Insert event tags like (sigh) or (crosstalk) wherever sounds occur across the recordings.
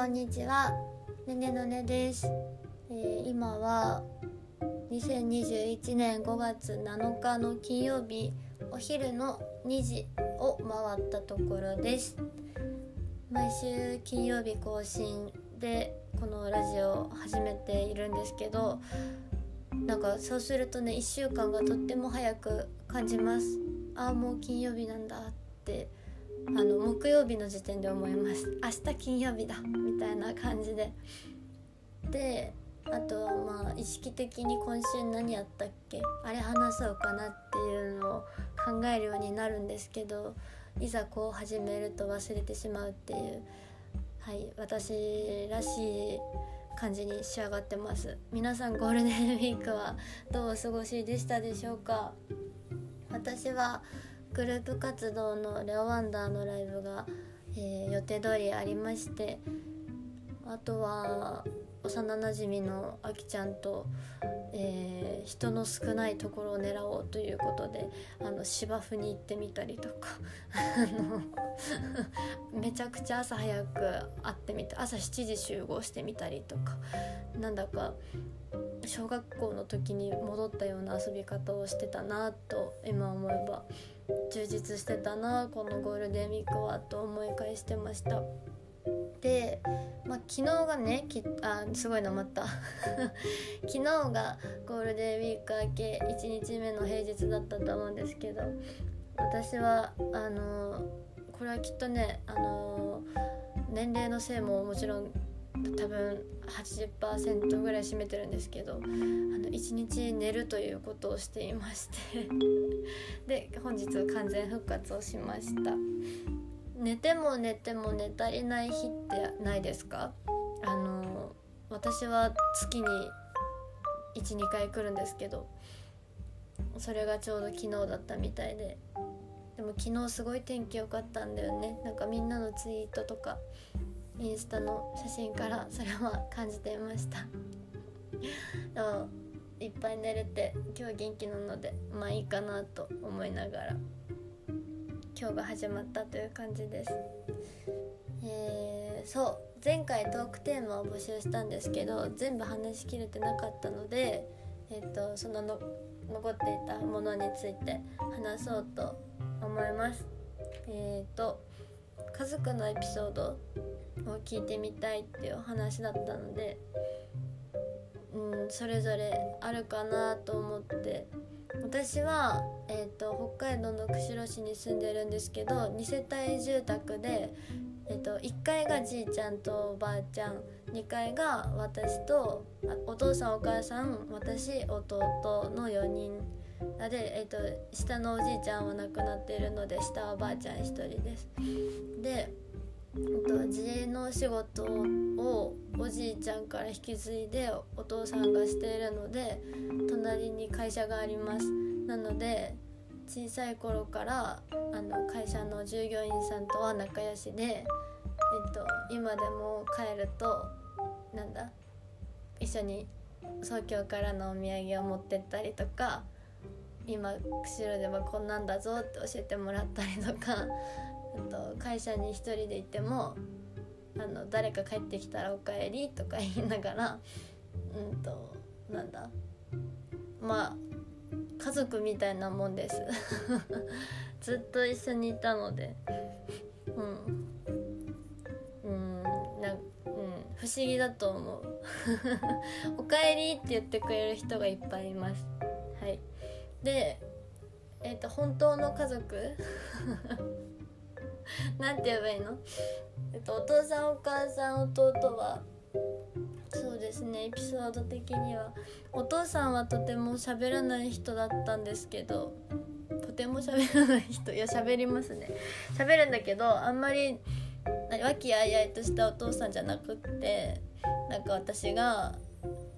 こんにちは。ねねのねです、えー今は2021年5月7日の金曜日。お昼の2時を回ったところです。毎週金曜日更新でこのラジオを始めているんですけどなんかそうするとね1週間がとっても早く感じます。ああもう金曜日なんだってあの木曜日の時点で思います明日金曜日だ。みたいな感じで。であとはまあ意識的に今週何やったっけ？あれ話そうかなっていうのを考えるようになるんですけどいざこう始めると忘れてしまうっていうはい私らしい感じに仕上がってます。皆さんゴールデンウィークはどうお過ごしでしたでしょうか？私はグループ活動のレオワンダーのライブが、えー予定通りありましてあとは幼なじみのあきちゃんと、えー人の少ないところを狙おうということであの芝生に行ってみたりとか (laughs) (laughs) めちゃくちゃ朝早く会ってみて朝7時集合してみたりとかなんだか小学校の時に戻ったような遊び方をしてたなと今思えば充実してたなこのゴールデンウィークはと思い返してました。で、まあ、昨日がねきあすごいなまった。(laughs) 昨日がゴールデンウィーク明け1日目の平日だったと思うんですけど私はあのこれはきっとねあの年齢のせいももちろん多分80%ぐらい占めてるんですけどあの1日寝るということをしていまして。(laughs) で本日完全復活をしました。寝ても寝ても寝足りない日ってないですか？あの私は月に12回来るんですけどそれがちょうど昨日だったみたいで。でも昨日すごい天気良かったんだよね。なんかみんなのツイートとかインスタの写真からそれは感じていました。(laughs) でもいっぱい寝れて今日は元気なのでまあいいかなと思いながら。今日が始まったという感じです。えーそう。前回トークテーマを募集したんですけど全部話しきれてなかったのでえっ、とそのの残っていたものについて話そうと思います。えっ、と家族のエピソードを聞いてみたいっていう話だったのでうんそれぞれあるかなと思って私は、えー、と北海道の釧路市に住んでるんですけど2世帯住宅で、えー、と1階がじいちゃんとおばあちゃん2階が私とお父さんお母さん私弟の4人で、えー、と下のおじいちゃんは亡くなっているので下はおばあちゃん1人です。でと自営のお仕事をおじいちゃんから引き継いでお父さんがしているので隣に会社があります。なので小さい頃からあの会社の従業員さんとは仲良しで、えっと、今でも帰るとなんだ一緒に東京からのお土産を持ってったりとか今釧路ではこんなんだぞって教えてもらったりとかと会社に一人で行ってもあの誰か帰ってきたら「おかえり」とか言いながらうんとなんだまあ家族みたいなもんです。(laughs) ずっと一緒にいたので。うん。うんなうん不思議だと思う。(laughs) おかえりって言ってくれる人がいっぱいいます。はい。でえっ、と本当の家族？(laughs) なんて言えばいいの、えっと、お父さんお母さん弟はそうですねエピソード的にはお父さんはとても喋らない人だったんですけどとても喋らない人いや喋りますね。喋るんだけどあんまり和気あいあいとしたお父さんじゃなくってなんか私が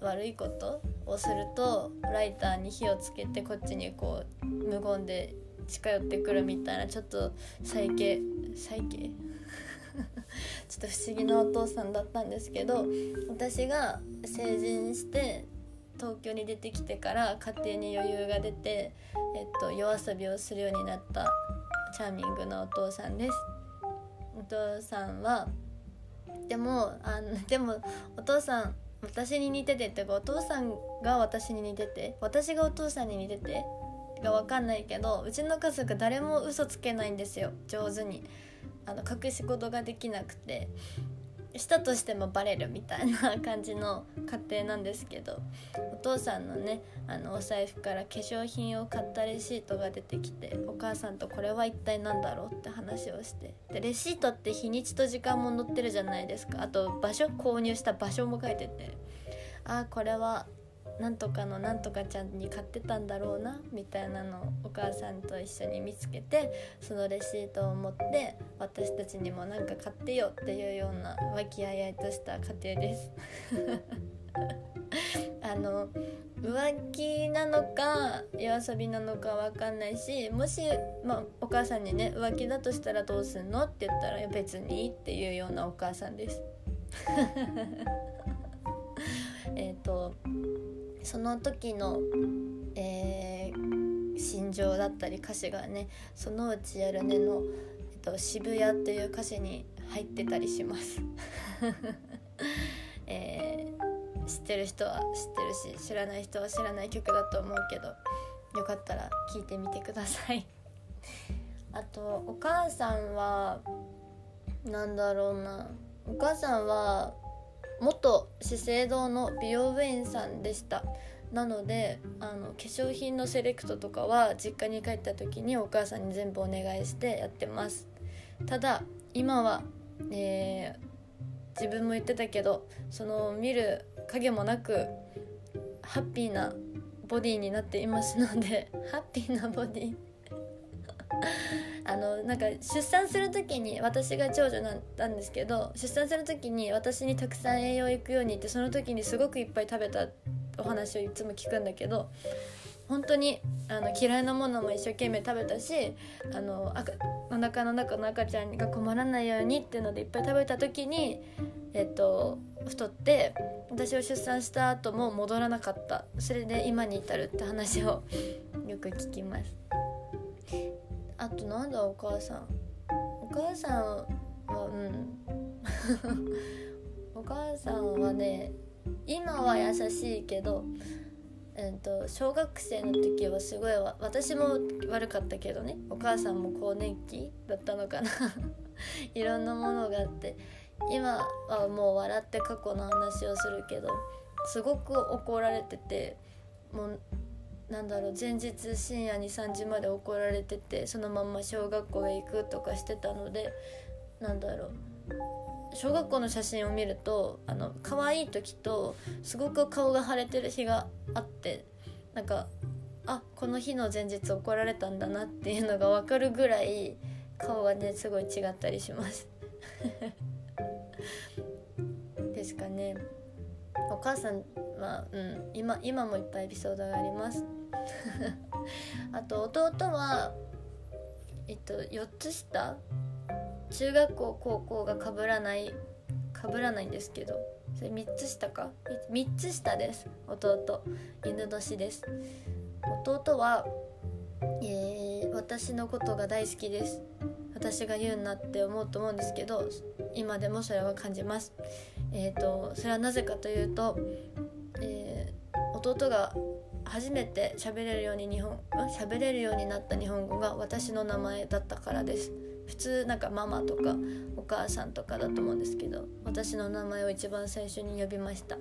悪いことをするとライターに火をつけてこっちにこう無言で近寄ってくるみたいなちょっと最低最低 (laughs) ちょっと不思議なお父さんだったんですけど私が成人して東京に出てきてから家庭に余裕が出て、えっと、夜遊びをするようになったチャーミングなお父さんです。お父さんはでもあの (laughs) でもお父さん私に似ててってかお父さんが私に似てて私がお父さんに似ててが分かんないけどうちの家族誰も嘘つけないんですよ。上手に。あの隠し事ができなくて。したとしてもバレるみたいな感じの家庭なんですけど。お父さんのねあのお財布から化粧品を買ったレシートが出てきてお母さんとこれは一体何だろうって話をして。でレシートって日にちと時間も載ってるじゃないですか。あと場所購入した場所も書いてて。ああこれはなんとかのなんとかちゃんに買ってたんだろうなみたいなのをお母さんと一緒に見つけてそのレシートを持って私たちにも何か買ってよっていうような和気あいあいとした家庭です。(laughs) あの浮気なのか夜遊びなのか分かんないしもし、まあ、お母さんにね浮気だとしたらどうすんのって言ったら別にっていうようなお母さんです。(laughs) えっとその時の、えー、心情だったり歌詞がね「そのうちやるねの」えっと、渋谷っていう歌詞に入ってたりします、(laughs) えー、知ってる人は知ってるし知らない人は知らない曲だと思うけどよかったら聴いてみてください。(laughs) あとお母さんはなんだろうな。お母さんは元資生堂の美容部員さんでした。なのであの化粧品のセレクトとかは実家に帰った時にお母さんに全部お願いしてやってます。ただ今は、えー、自分も言ってたけどその見る影もなくハッピーなボディになっていますのでハッピーなボディあのなんか出産する時に私が長女なんですけど出産する時に私にたくさん栄養いくようにってその時にすごくいっぱい食べたお話をいつも聞くんだけど本当にあの嫌いなものも一生懸命食べたしあの赤お腹の中の赤ちゃんが困らないようにっていうのでいっぱい食べた時に、えっと、太って私を出産した後も戻らなかったそれで今に至るって話をよく聞きます。あとなんだお母さん。お母さんはうん。(laughs) お母さんはね今は優しいけど、えーと、小学生の時はすごい私も悪かったけどね。お母さんも更年期だったのかな。(laughs) いろんなものがあって。今はもう笑って過去の話をするけどすごく怒られててもうなんだろう前日深夜に3時まで怒られててそのまま小学校へ行くとかしてたのでなんだろう小学校の写真を見るとあの可愛い時とすごく顔が腫れてる日があってなんかあこの日の前日怒られたんだなっていうのが分かるぐらい顔がねすごい違ったりします。(laughs) ですかね。お母さんはうん今今もいっぱいエピソードがあります。(laughs) あと弟はえっと4つ下中学校高校が被らない被らないんですけどそれ3つ下か？3つ下です弟。犬年です。弟は、えー、私のことが大好きです。私が言うなって思うと思うんですけど今でもそれは感じます。えっ、ー、とそれはなぜかというと、えー、弟が初めて喋れるように日本喋れるようになった日本語が私の名前だったからです。普通なんかママとかお母さんとかだと思うんですけど私の名前を一番最初に呼びました。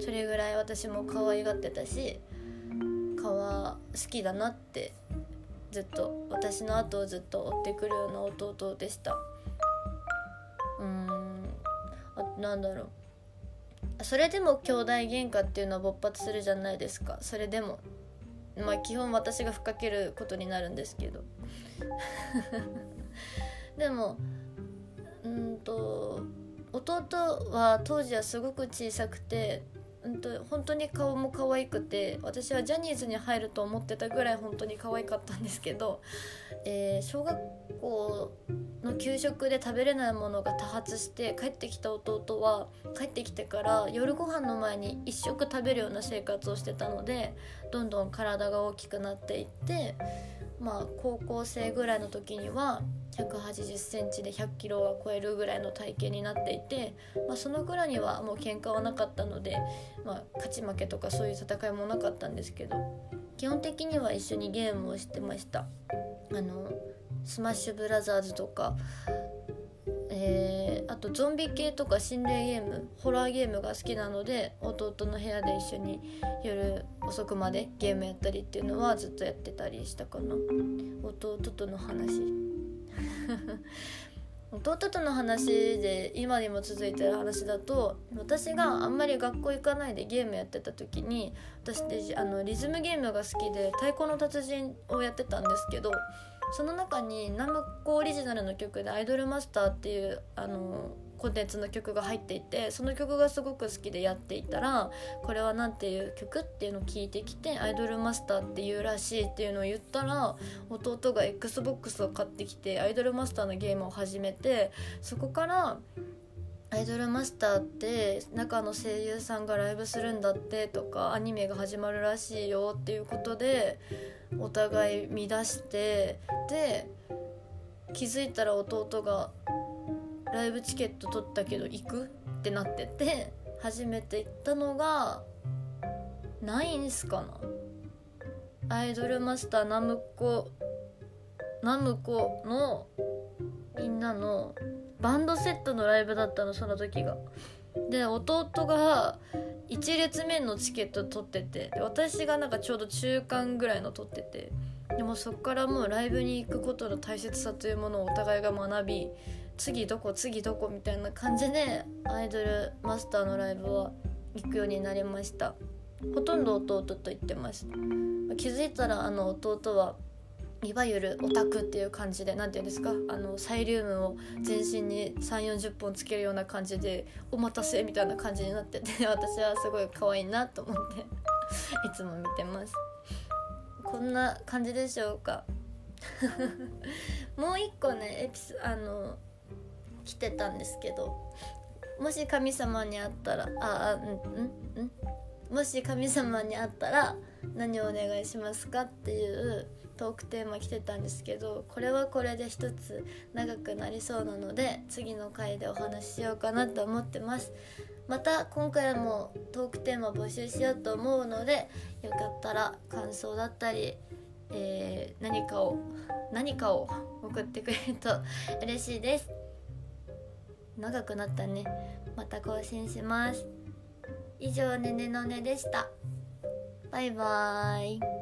それぐらい私も可愛がってたし顔好きだなってずっと私の後をずっと追ってくるような弟でした。うんあなんだろう。それでも兄弟喧嘩っていうのは勃発するじゃないですか。それでも。まあ基本私がふっかけることになるんですけど。(laughs) でもうんと弟は当時はすごく小さくてうんと本当に顔も可愛くて私はジャニーズに入ると思ってたぐらい本当に可愛かったんですけど、えー、小学校給食で食べれないものが多発して帰ってきた弟は帰ってきてから夜ご飯の前に1食食べるような生活をしてたのでどんどん体が大きくなっていってまあ高校生ぐらいの時には1 8 0センチで1 0 0キロは超えるぐらいの体型になっていて、まあ、そのぐらいにはもう喧嘩はなかったので、まあ、勝ち負けとかそういう戦いもなかったんですけど基本的には一緒にゲームをしてました。あのスマッシュブラザーズとかえー、あとゾンビ系とか心霊ゲームホラーゲームが好きなので弟の部屋で一緒に夜遅くまでゲームやったりっていうのはずっとやってたりしたかな。弟との話。(laughs) 弟との話で今にも続いてる話だと私があんまり学校行かないでゲームやってた時に私ってあのリズムゲームが好きで「太鼓の達人」をやってたんですけどその中にナムコオリジナルの曲で「アイドルマスター」っていうあのコンテンツの曲が入っていてその曲がすごく好きでやっていたらこれは何ていう曲っていうのを聞いてきて「アイドルマスターっていうらしい」っていうのを言ったら弟が XBOX を買ってきてアイドルマスターのゲームを始めてそこからアイドルマスターって中の声優さんがライブするんだってとかアニメが始まるらしいよっていうことでお互い見出してで気づいたら弟が「ライブチケット取ったけど行く?」ってなってて初めて行ったのがないんすかなアイドルマスターナムコナムコのみんなのバンドセットのライブだったのその時が。で弟が1列目のチケット取ってて私がなんかちょうど中間ぐらいの取っててでもそっからもうライブに行くことの大切さというものをお互いが学び次どこ次どこみたいな感じでアイドルマスターのライブは行くようになりました。ほとんど弟と行ってます気づいたらあの弟はいわゆるオタクっていう感じで何て言うんですかあのサイリウムを全身に3 4 0本つけるような感じでお待たせみたいな感じになってて (laughs) 私はすごい可愛いなと思っていつも見てます。こんな感じでしょうか。(laughs) もう一個ねエピスあの来てたんですけどもし神様に会ったらああんうんうん？もし神様に会ったら何をお願いしますかっていうトークテーマ来てたんですけどこれはこれで一つ長くなりそうなので次の回でお話ししようかなと思ってます。また今回もトークテーマ募集しようと思うのでよかったら感想だったり、えー、何かを何かを (laughs) 送ってくれると (laughs) 嬉しいです。長くなったね。また更新します。以上ねねのねでした。バイバーイ。